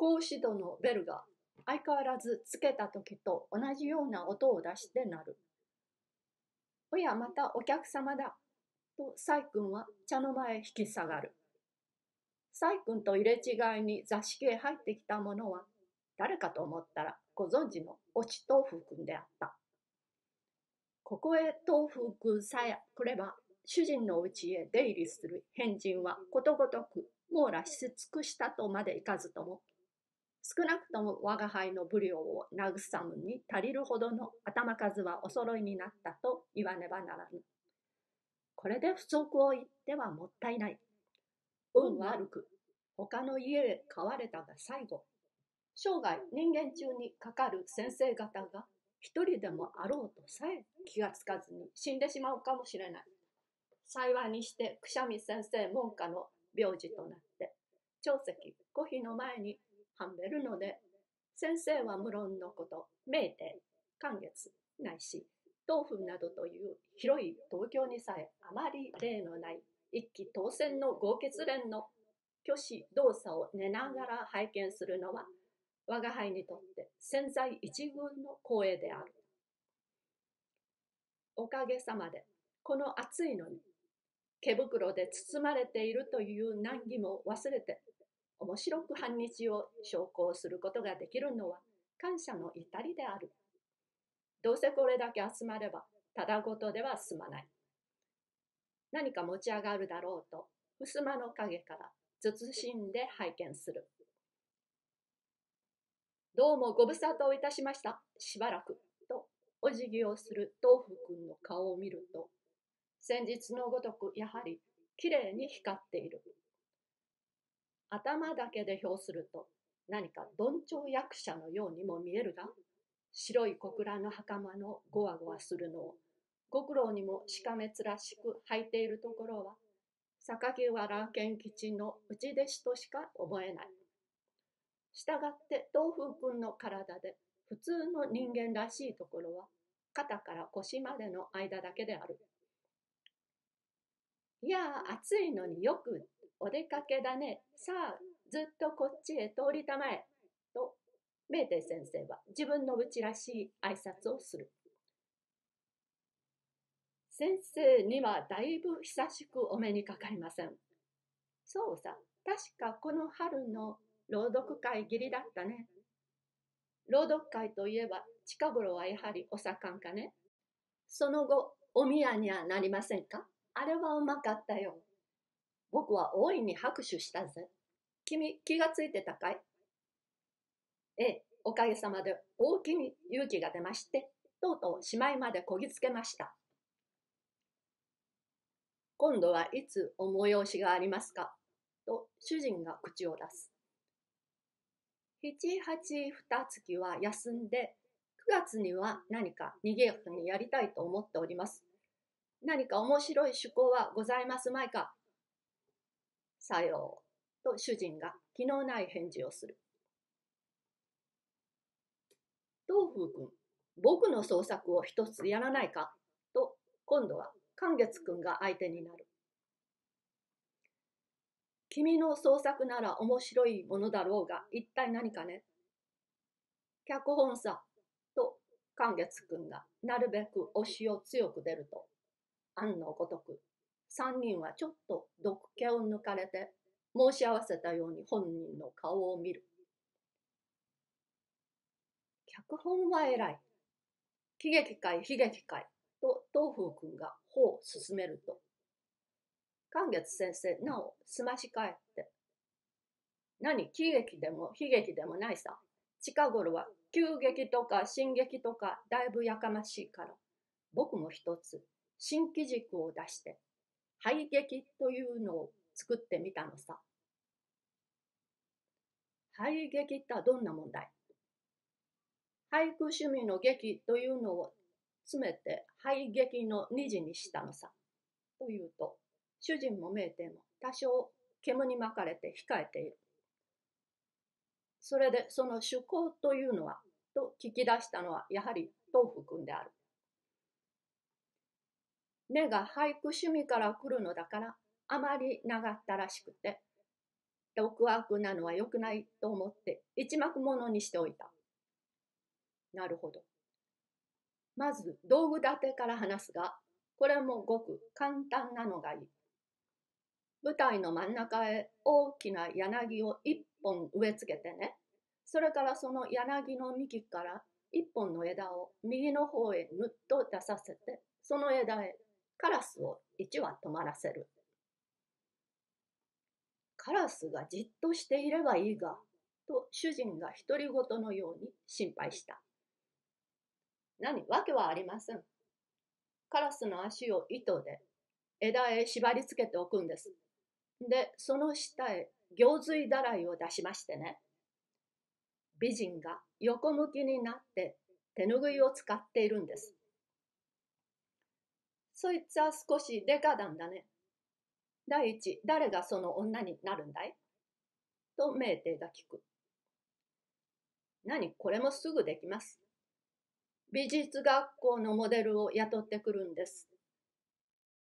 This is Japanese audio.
格子戸のベルが相変わらずつけた時と同じような音を出して鳴る。おや、またお客様だ。と、細君は茶の間へ引き下がる。細君と入れ違いに座敷へ入ってきた者は、誰かと思ったらご存知の越智東風君であった。ここへ東風君さえ来れば、主人の家へ出入りする変人はことごとく網羅し尽くしたとまでいかずとも、少なくとも我が輩の武量を慰むに足りるほどの頭数はお揃いになったと言わねばならぬ。これで不足を言ってはもったいない。運悪く、他の家へ買われたが最後。生涯人間中にかかる先生方が一人でもあろうとさえ気がつかずに死んでしまうかもしれない。幸いにしてくしゃみ先生門下の病児となって長石古碑の前にはめるので先生は無論のこと名帝寒月ないし豆腐などという広い東京にさえあまり例のない一気当選の合結連の虚子動作を寝ながら拝見するのは我が輩にとって潜在一遇の光栄である。おかげさまでこの暑いのに毛袋で包まれているという難儀も忘れて面白く半日を昇降することができるのは感謝の至りである。どうせこれだけ集まればただごとでは済まない。何か持ち上がるだろうと、襖の陰から慎んで拝見する。どうもご無沙汰をいたしました。しばらく。と、お辞儀をする豆腐くんの顔を見ると、先日のごとくやはりきれいに光っている。頭だけで表すると、何かどんちょう役者のようにも見えるが、白い小倉の袴のゴワゴワするのをご苦労にもしかめつらしく履いているところは榊原健吉の内弟子としか思えない。したがって東風君の体で普通の人間らしいところは肩から腰までの間だけである。いや暑いのによくお出かけだね。さあ、ずっとこっちへ通りたまえ。と、メーテ先生は自分のうちらしい挨拶をする。先生にはだいぶ久しくお目にかかりません。そうさ、確かこの春の朗読会ぎりだったね。朗読会といえば近頃はやはりお盛んかね。その後、お宮にはなりませんか？あれはうまかったよ。僕は大いに拍手したぜ。君、気がついてたかい？ええ、おかげさまで大きに勇気が出まして、とうとうしまいまでこぎつけました。今度はいつお催しがありますか？と主人が口を出す。七八二月は休んで、9月には何か賑やかにやりたいと思っております。何か面白い趣向はございますまいか？さよう。と主人が気のない返事をする。東風君、僕の創作を一つやらないか？と今度は寛月くんが相手になる。君の創作なら面白いものだろうが、一体何かね？脚本さ、と寛月くんがなるべく推しを強く出ると、案のごとく、三人はちょっと毒気を抜かれて、申し合わせたように本人の顔を見る。脚本は偉い。喜劇会、悲劇会と東風君が歩を進めると、寛月先生、なお、すまし返って、何、喜劇でも悲劇でもないさ。近頃は急激とか進撃とかだいぶやかましいから、僕も一つ新機軸を出して、廃劇というのを作ってみたのさ。廃劇ってどんな問題？俳句趣味の劇というのを詰めて廃劇の虹にしたのさ。というと、主人も名店も多少煙に巻かれて控えている。それでその趣向というのは、と聞き出したのはやはり豆腐くんである。根が俳句趣味から来るのだから、あまり長ったらしくて、独悪なのは良くないと思って一幕ものにしておいた。なるほど。まず道具立てから話すが、これもごく簡単なのがいい。舞台の真ん中へ大きな柳を一本植え付けてね。それからその柳の幹から一本の枝を右の方へぬっと出させて、その枝へカラスを一羽止まらせる。カラスがじっとしていればいいが、と主人が独り言のように心配した。何？わけはありません。カラスの足を糸で枝へ縛り付けておくんです。で、その下へ行水だらいを出しましてね。美人が横向きになって手ぬぐいを使っているんです。そいつは少しデカダンだね。第一、誰がその女になるんだい？と名帝が聞く。何、これもすぐできます。美術学校のモデルを雇ってくるんです。